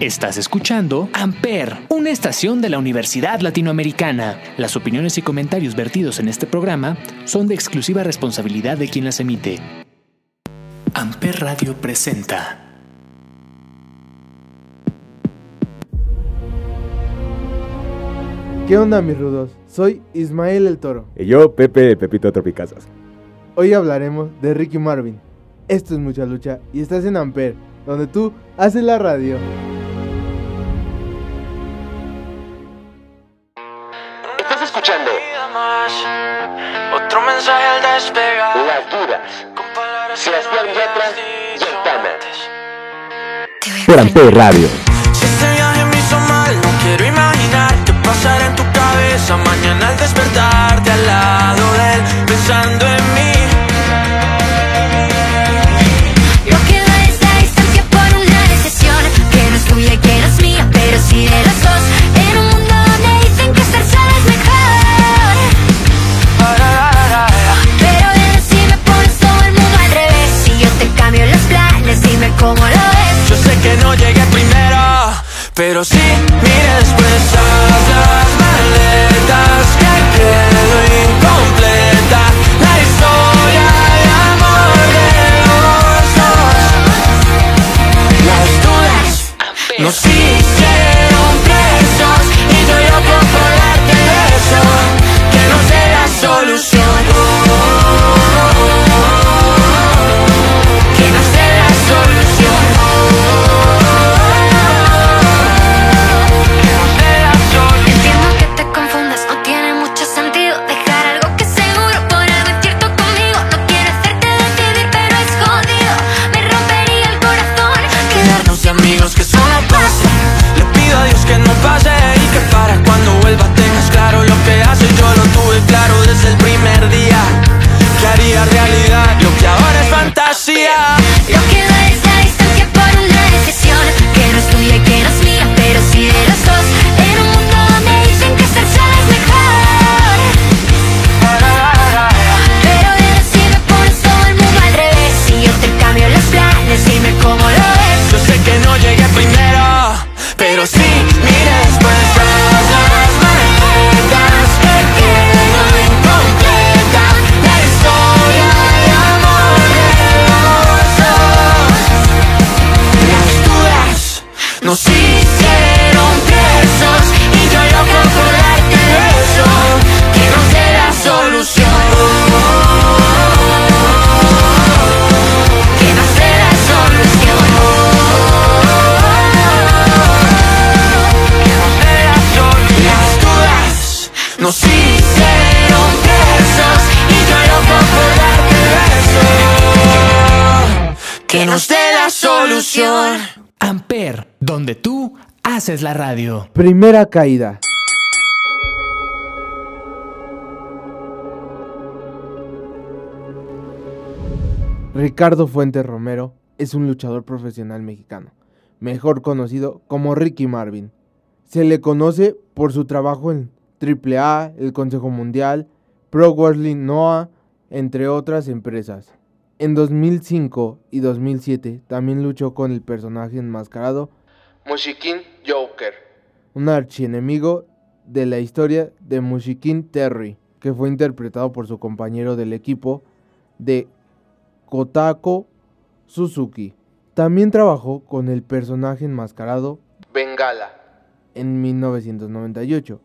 Estás escuchando Amper, una estación de la Universidad Latinoamericana. Las opiniones y comentarios vertidos en este programa son de exclusiva responsabilidad de quien las emite. Amper Radio presenta. ¿Qué onda mis rudos? Soy Ismael el Toro. Y yo, Pepe Pepito Tropicazas. Hoy hablaremos de Ricky Marvin. Esto es mucha lucha y estás en Amper, donde tú haces la radio. Otro mensaje al despegar. Las Dudas. Con palabras Sebastián Yatra y Altana. antes. Por Amper Radio. Que nos dé la solución Amper, donde tú haces la radio. Primera caída. Ricardo Fuentes Romero es un luchador profesional mexicano, mejor conocido como Ricky Marvin. Se le conoce por su trabajo en AAA, el Consejo Mundial, Pro Wrestling Noah, entre otras empresas. En 2005 y 2007 también luchó con el personaje enmascarado Mushikin Joker, un archienemigo de la historia de Mushikin Terry, que fue interpretado por su compañero del equipo de Kotako Suzuki. También trabajó con el personaje enmascarado Bengala en 1998.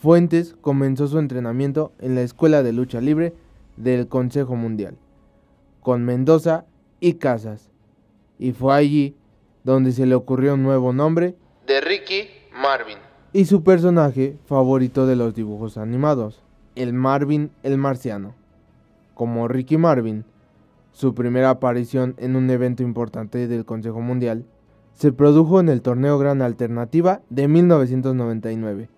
Fuentes comenzó su entrenamiento en la Escuela de Lucha Libre del Consejo Mundial, con Mendoza y Casas, y fue allí donde se le ocurrió un nuevo nombre de Ricky Marvin y su personaje favorito de los dibujos animados, el Marvin el Marciano. Como Ricky Marvin, su primera aparición en un evento importante del Consejo Mundial se produjo en el torneo Gran Alternativa de 1999,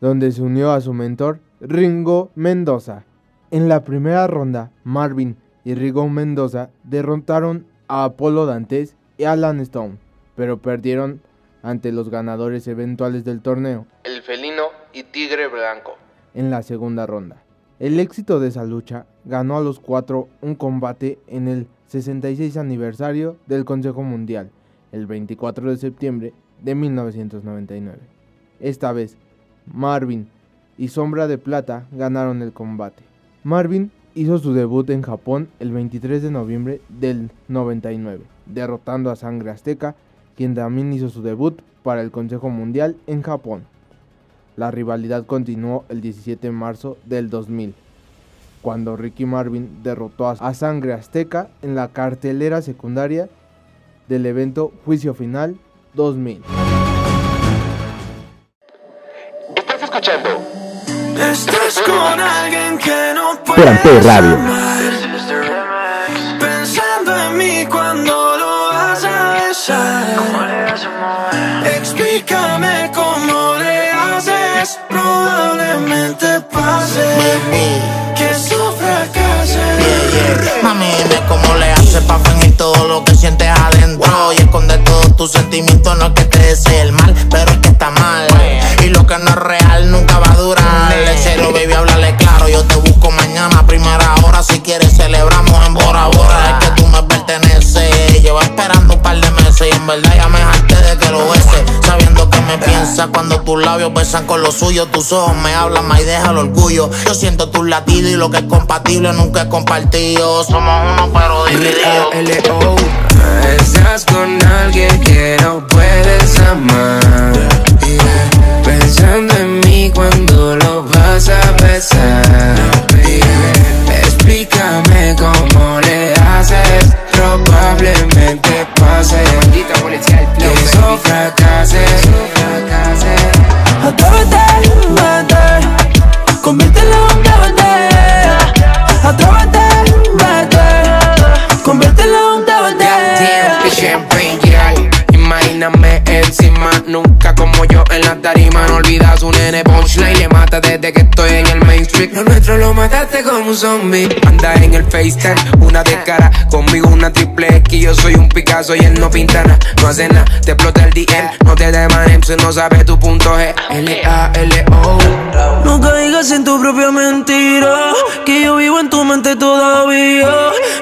donde se unió a su mentor Ringo Mendoza. En la primera ronda, Marvin y Ringo Mendoza derrotaron a Apolo Dantes y Alan Stone, pero perdieron ante los ganadores eventuales del torneo, el felino y tigre blanco, en la segunda ronda. El éxito de esa lucha ganó a los cuatro un combate en el 66 aniversario del Consejo Mundial el 24 de septiembre de 1999. Esta vez, Marvin y Sombra de Plata ganaron el combate. Marvin hizo su debut en Japón el 23 de noviembre del 99, derrotando a Sangre Azteca, quien también hizo su debut para el Consejo Mundial en Japón. La rivalidad continuó el 17 de marzo del 2000, cuando Ricky Marvin derrotó a Sangre Azteca en la cartelera secundaria del evento Juicio Final 2000. Puedes Radio. Pensando en mí cuando lo vas a besar. Explícame cómo le haces. Probablemente pase. Que eso fracase. Mami, dime cómo le haces pa' fingir todo lo que sientes adentro. Y esconder todos tus sentimientos, no es que te desee el mal Pero es que está mal. Y lo que no es real nunca va a durar. En serio, baby, háblale claro Yo te busco verdad ya me harté de que lo beses Sabiendo que me piensas cuando tus labios besan con los suyos Tus ojos me hablan más y deja el orgullo. Yo siento tus latidos y lo que es compatible nunca es compartido. Somos uno pero divididos. Estás con alguien que no puedes amar. Pensando en mí cuando lo vas a besar. Explícame Imagíname encima, nunca como yo en la tarima. No olvidas un nene punchline, le mata desde que estoy en el mainstream. Lo nuestro lo mataste como un zombie. Anda en el FaceTime, una de cara, conmigo una triple X. Yo soy un Picasso y él no pinta nada, no hace nada. Te explota el DM, no te demanen, si no sabes tu punto G. L-A-L-O. No caigas en tu propia mentira Que yo vivo en tu mente todavía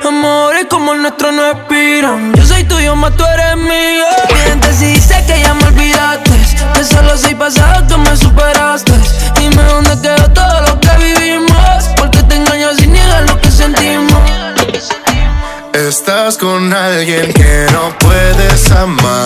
Amores como el nuestro no expiran Yo soy tuyo, más tú eres mío Mientes y dices que ya me olvidaste Que solo soy pasado, tú me superaste. Dime dónde quedó todo lo que vivimos Porque te engaño sin niegar lo que sentimos. Estás con alguien que no puedes amar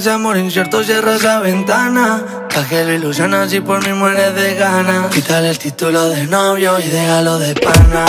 ese amor incierto cierra esa ventana. Pa' que lo ilusionas y por mí mueres de ganas Quítale el título de novio y déjalo de pana.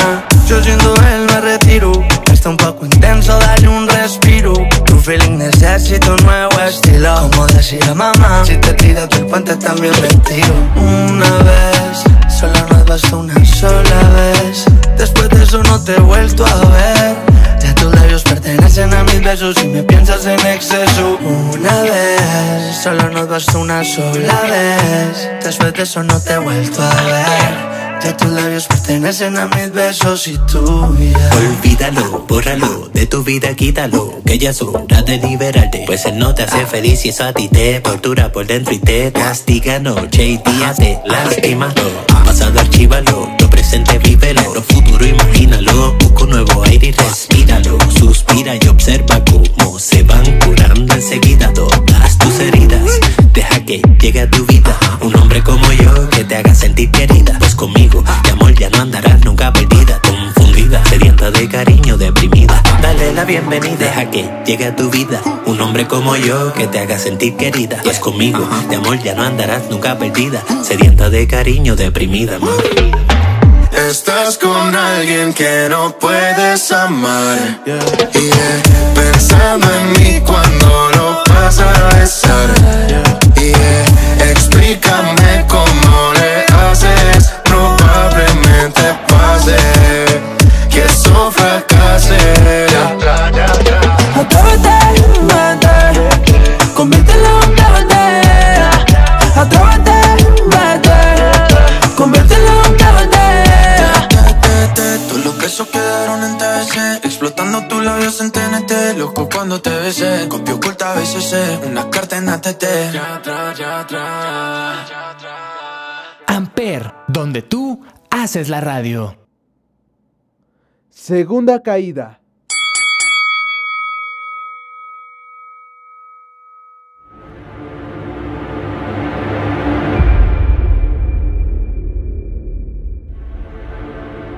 Yo siendo él me retiro. Está un poco intenso, dale un respiro. Tu feeling necesito un nuevo estilo. Como decía mamá Si te tiras del puente también me tiro. Una vez, solo nos basta una sola vez. Después de eso no te he vuelto a ver ya tus labios pertenecen a mis besos y me piensas en exceso. Una vez, solo nos basta una sola vez. Después de eso no te he vuelto a ver. Ya tus labios pertenecen a mis besos y tú ya Olvídalo, bórralo, de tu vida quítalo Que ya es hora de liberarte. Pues él no te hace feliz y eso a ti te tortura por dentro y te castiga noche y día. Te lastima Lo pasado archívalo, lo presente vívelo Lo futuro imagínalo, busca un nuevo aire y respíralo. Suspira y observa cómo se van curando enseguida todas tus heridas. Deja que llegue a tu vida un hombre como yo que te haga sentir querida. Pues conmigo, de amor ya no andarás nunca perdida Confundida, sedienta de cariño, deprimida. Dale la bienvenida, deja que llegue a tu vida Un hombre como yo que te haga sentir querida. Pues conmigo, de amor ya no andarás nunca perdida Sedienta de cariño, deprimida. Estás con alguien que no puedes amar. Y eh, pensando en mí cuando lo vas a besar. Y eh, explícame cómo le haces. Probablemente pase cuando te besé. Copio oculta a veces sé, una carta en ATT. Ya atrás, ya atrás. Amper, donde tú haces la radio. Segunda caída.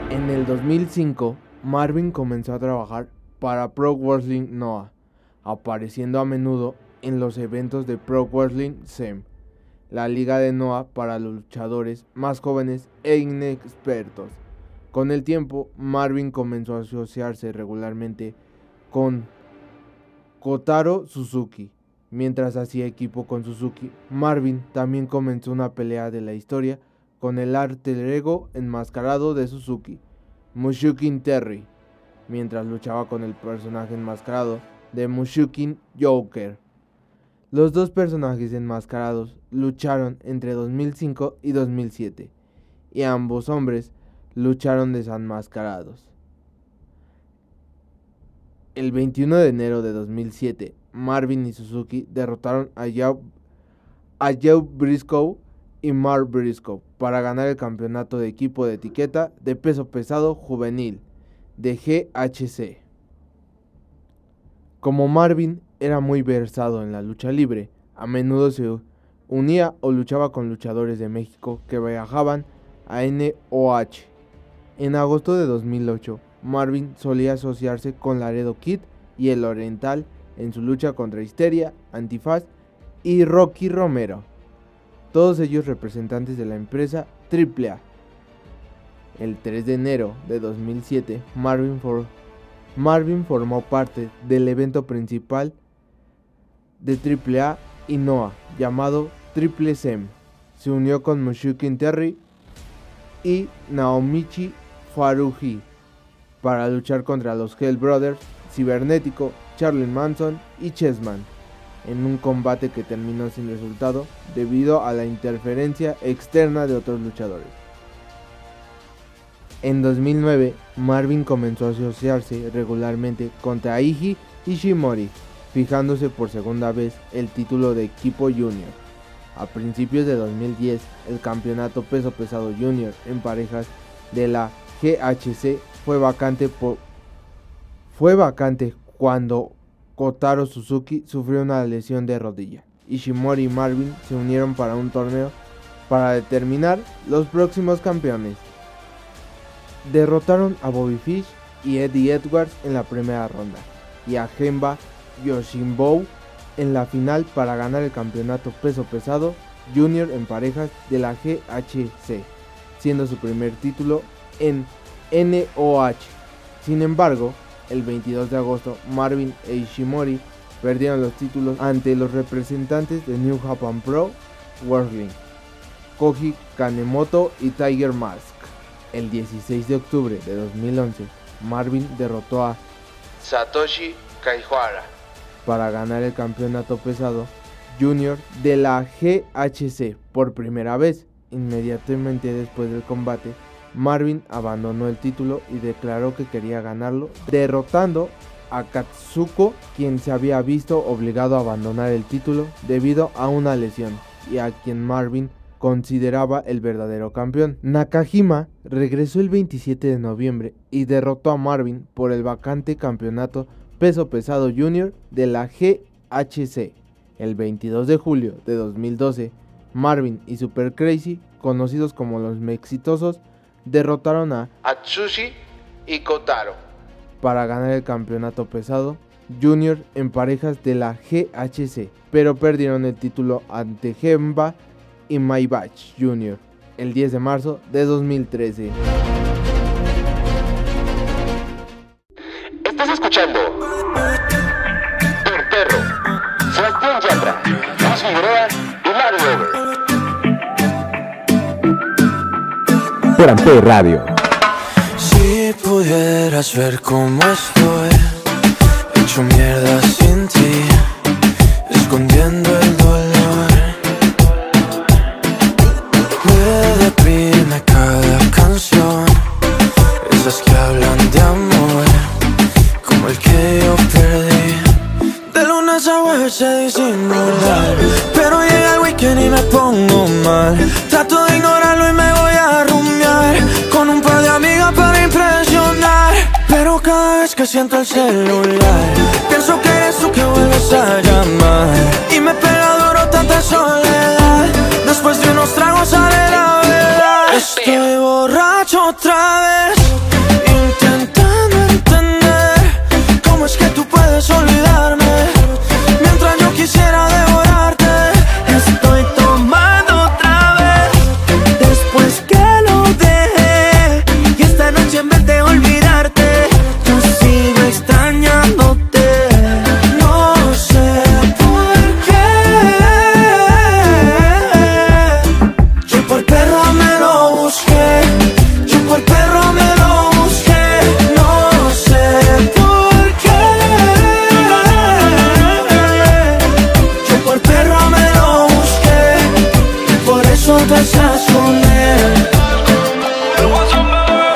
En el 2005, Marvin comenzó a trabajar para Pro Wrestling Noah, apareciendo a menudo en los eventos de Pro Wrestling SEM, la liga de Noah para los luchadores más jóvenes e inexpertos. Con el tiempo, Marvin comenzó a asociarse regularmente con Kotaro Suzuki. Mientras hacía equipo con Suzuki, Marvin también comenzó una pelea de la historia con el alter ego enmascarado de Suzuki, Mushukin Terry, mientras luchaba con el personaje enmascarado de Mushukin Joker. Los dos personajes enmascarados lucharon entre 2005 y 2007, y ambos hombres lucharon desenmascarados. El 21 de enero de 2007, Marvin y Suzuki derrotaron a Joe, a Joe Briscoe y Mark Briscoe para ganar el campeonato de equipo de etiqueta de peso pesado juvenil de GHC. Como Marvin era muy versado en la lucha libre, a menudo se unía o luchaba con luchadores de México que viajaban a NOH. En agosto de 2008, Marvin solía asociarse con Laredo Kid y el Oriental en su lucha contra Histeria, Antifaz y Rocky Romero, todos ellos representantes de la empresa AAA. El 3 de enero de 2007, Marvin, for- Marvin formó parte del evento principal de AAA y NOAH llamado Triple SEM. Se unió con Mushukin Terry y Naomichi Faruji para luchar contra los Hell Brothers, Cibernético, Charlie Manson y Chessman en un combate que terminó sin resultado debido a la interferencia externa de otros luchadores. En 2009, Marvin comenzó a asociarse regularmente contra Taiji Ishimori, fijándose por segunda vez el título de equipo junior. A principios de 2010, el campeonato peso pesado junior en parejas de la GHC fue vacante fue vacante cuando Kotaro Suzuki sufrió una lesión de rodilla. Ishimori y Marvin se unieron para un torneo para determinar los próximos campeones. Derrotaron a Bobby Fish y Eddie Edwards en la primera ronda y a Gemba Yoshimbou en la final para ganar el campeonato peso pesado junior en parejas de la GHC, siendo su primer título en NOH. Sin embargo, el 22 de agosto, Marvin e Ishimori perdieron los títulos ante los representantes de New Japan Pro Wrestling, Koji Kanemoto y Tiger Mask. El 16 de octubre de 2011, Marvin derrotó a Satoshi Kaihara para ganar el campeonato pesado junior de la GHC por primera vez. Inmediatamente después del combate, Marvin abandonó el título y declaró que quería ganarlo, derrotando a Katsuko, quien se había visto obligado a abandonar el título debido a una lesión, y a quien Marvin consideraba el verdadero campeón. Nakajima regresó el 27 de noviembre y derrotó a Marvin por el vacante campeonato peso pesado junior de la GHC. El 22 de julio de 2012, Marvin y Super Crazy, conocidos como los Mexitosos, derrotaron a Atsushi y Kotaro para ganar el campeonato pesado junior en parejas de la GHC, pero perdieron el título ante Gemba y Maybach Jr. el 10 de marzo de 2013. Estás escuchando Per Perro, Sebastián Yatra, Luis Figueroa y Mario Over. Por Amper Radio. Si pudieras ver cómo estoy, hecho mierda otra vez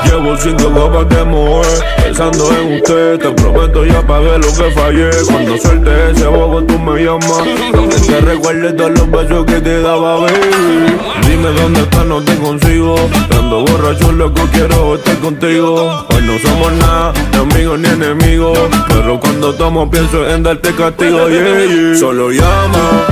Llevo cinco copas de mover Pensando en usted. Te prometo ya pagué lo que fallé. Cuando suelte ese bobo tú me llamas. Que te todos los besos que te daba, baby. Dime dónde estás, no te consigo. Ando borracho, loco, quiero estar contigo. Hoy no somos nada, ni amigos ni enemigos. Pero cuando tomo pienso en darte castigo. Solo llama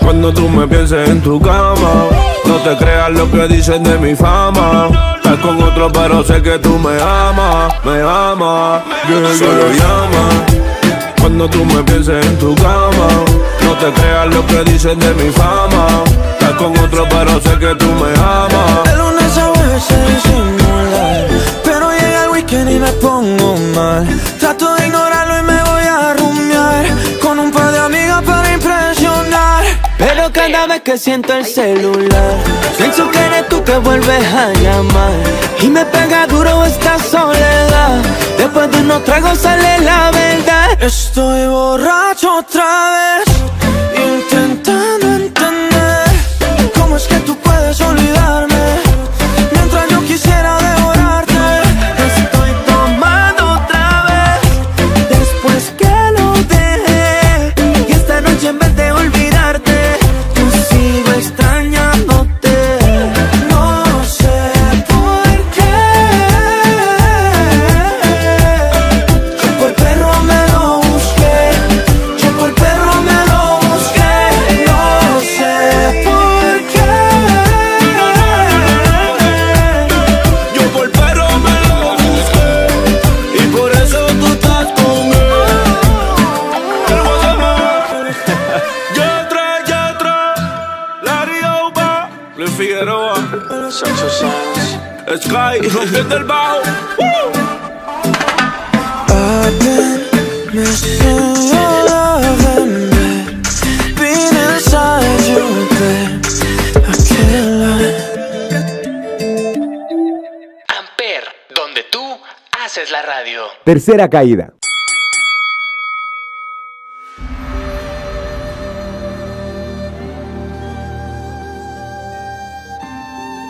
cuando tú me pienses en tu cama te creas lo que dicen de mi fama. Estás con otro pero sé que tú me amas Me amas. Yeah, Solo llama Cuando tú me pienses en tu cama. No te creas lo que dicen de mi fama. Estás con otro pero sé que tú me amas. De lunes a sé disimular Pero llega el weekend y me pongo mal Cada vez que siento el celular. Pienso que eres tú que vuelves a llamar. Y me pega duro esta soledad. Después de unos tragos sale la verdad. Estoy borracho otra vez Intentando entender Cómo es que tú puedes olvidarme Mientras yo quisiera haces la radio. Tercera caída.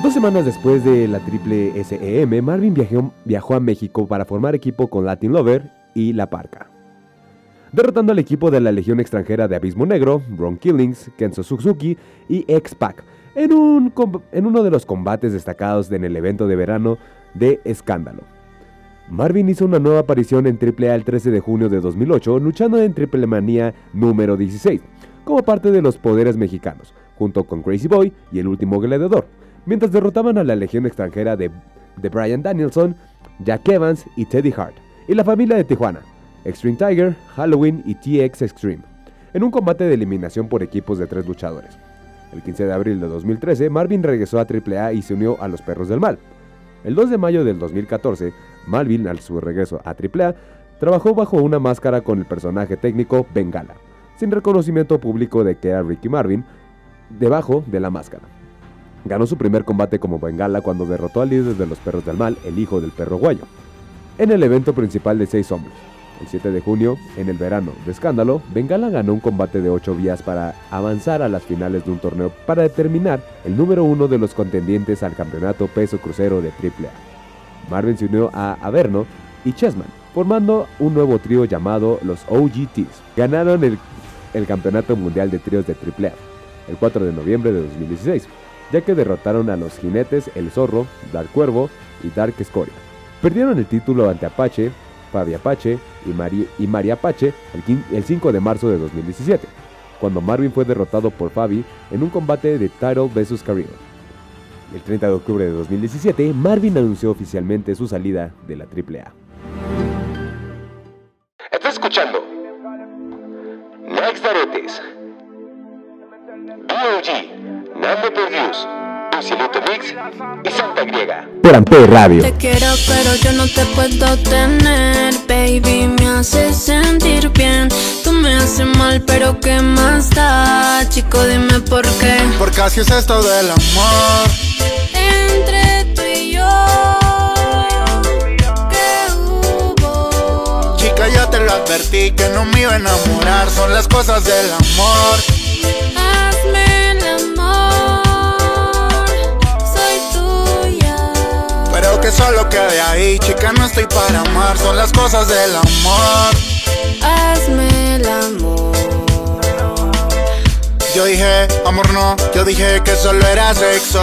Dos semanas después de la triple SEM, Marvin viajó, viajó a México para formar equipo con Latin Lover y La Parca. Derrotando al equipo de la Legión extranjera de Abismo Negro, Ron Killings, Kenzo Suzuki y X-Pac, en, un en uno de los combates destacados en el evento de verano de Escándalo. Marvin hizo una nueva aparición en AAA el 13 de junio de 2008, luchando en Triple Manía número 16, como parte de los poderes mexicanos, junto con Crazy Boy y el último gladiador, mientras derrotaban a la legión extranjera de, Brian Danielson, Jack Evans y Teddy Hart, y la familia de Tijuana, Extreme Tiger, Halloween y TX Extreme, en un combate de eliminación por equipos de tres luchadores. El 15 de abril de 2013, Marvin regresó a AAA y se unió a los Perros del Mal. El 2 de mayo del 2014, Marvin, al su regreso a AAA, trabajó bajo una máscara con el personaje técnico Bengala, sin reconocimiento público de que era Ricky Marvin, debajo de la máscara. Ganó su primer combate como Bengala cuando derrotó al líder de los Perros del Mal, el hijo del perro guayo, en el evento principal de seis hombres. El 7 de junio, en el verano de escándalo, Bengala ganó un combate de 8 vías para avanzar a las finales de un torneo para determinar el número uno de los contendientes al campeonato peso crucero de AAA. Marvin se unió a Averno y Chessman, formando un nuevo trío llamado los OGTs. Ganaron el, el campeonato mundial de tríos de AAA el 4 de noviembre de 2016, ya que derrotaron a los jinetes El Zorro, Dark Cuervo y Dark Escoria. Perdieron el título ante Apache, Fabi Apache y, Mari, María Apache el, el 5 de marzo de 2017, cuando Marvin fue derrotado por Fabi en un combate de Title vs Career. El 30 de octubre de 2017, Marvin anunció oficialmente su salida de la AAA. Estás escuchando Next Aretes B.O.G. Nando Produce Luciluto Mix y Santa Griega Por Amper Radio. Te quiero pero yo no te puedo tener Baby me hace sentir bien Tú me haces mal pero qué más da Chico dime por qué Porque así es esto del amor. Entre tú y yo ¿Qué hubo? Chica, ya te lo advertí que no me iba a enamorar. Son las cosas del amor. Hazme el amor Soy tuya Pero que solo quede ahí, chica, no estoy para amar. Son las cosas del amor. Yo dije, amor no, yo dije que solo era sexo.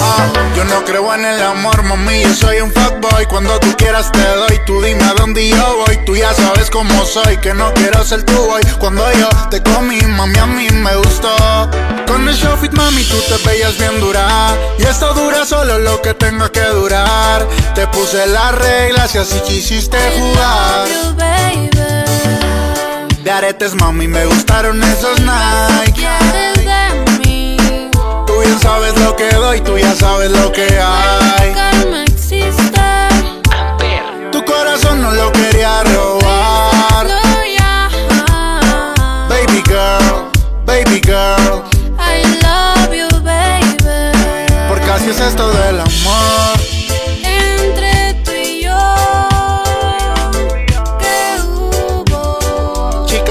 Ah, yo no creo en el amor, mami, yo soy un fuckboy. Cuando tú quieras te doy, tú dime a dónde yo voy. Tú ya sabes cómo soy, que no quiero ser tu boy. Cuando yo te comí, mami, a mí me gustó. Con el show fit, mami, tú te veías bien dura. Y esto dura solo lo que tenga que durar. Te puse las reglas y así quisiste jugar. De aretes, mami, me gustaron esos Nike. ¿Quieres de mí? Tú bien sabes lo que doy, tú ya sabes lo que hay. Calma existe Tu corazón no lo quería robar. Baby girl, baby girl. I love you, baby Porque así es esto del amor.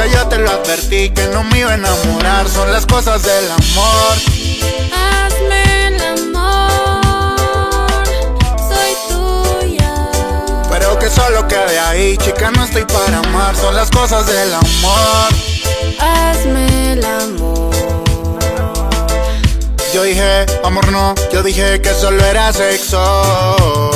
Chica, ya te lo advertí que no me iba a enamorar. Son las cosas del amor. Hazme el amor Soy tuya Pero que solo quede ahí, chica, no estoy para amar. Son las cosas del amor. Hazme el amor Yo dije, amor no, yo dije que solo era sexo.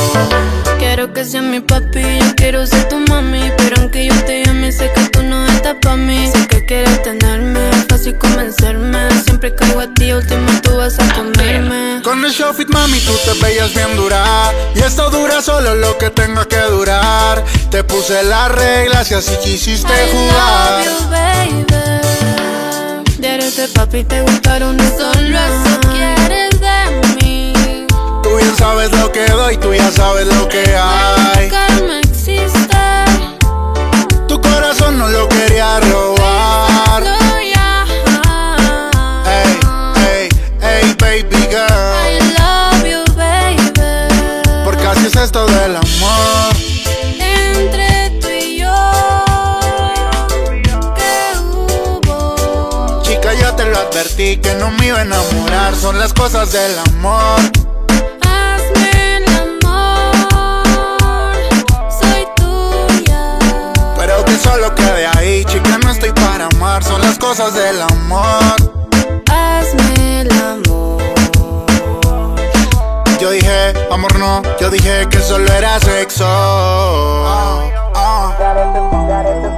Quiero que seas mi papi, yo quiero ser tu mami Pero aunque yo te llame, sé que tú no estás pa' mí Sé que quieres tenerme, fácil convencerme Siempre caigo a ti, último tú vas a comerme Con el show fit, mami, tú te veías bien dura. Y esto dura solo lo que tenga que durar. Te puse las reglas y así quisiste I jugar. love you, baby De papi te gustaron Solo quieres de mí Tú bien sabes lo que doy, tú ya sabes lo que hay. Calma existe Tu corazón no lo quería robar. Tuya Hey, hey, hey, baby girl. I love you, baby Porque así es esto del amor. Entre tú y yo ¿Qué hubo? Chica, ya te lo advertí que no me iba a enamorar. Son las cosas del amor. Amar. Son las cosas del amor. Hazme el amor Yo dije, amor no, yo dije que solo era sexo. Ah, ah.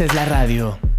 Haces la radio.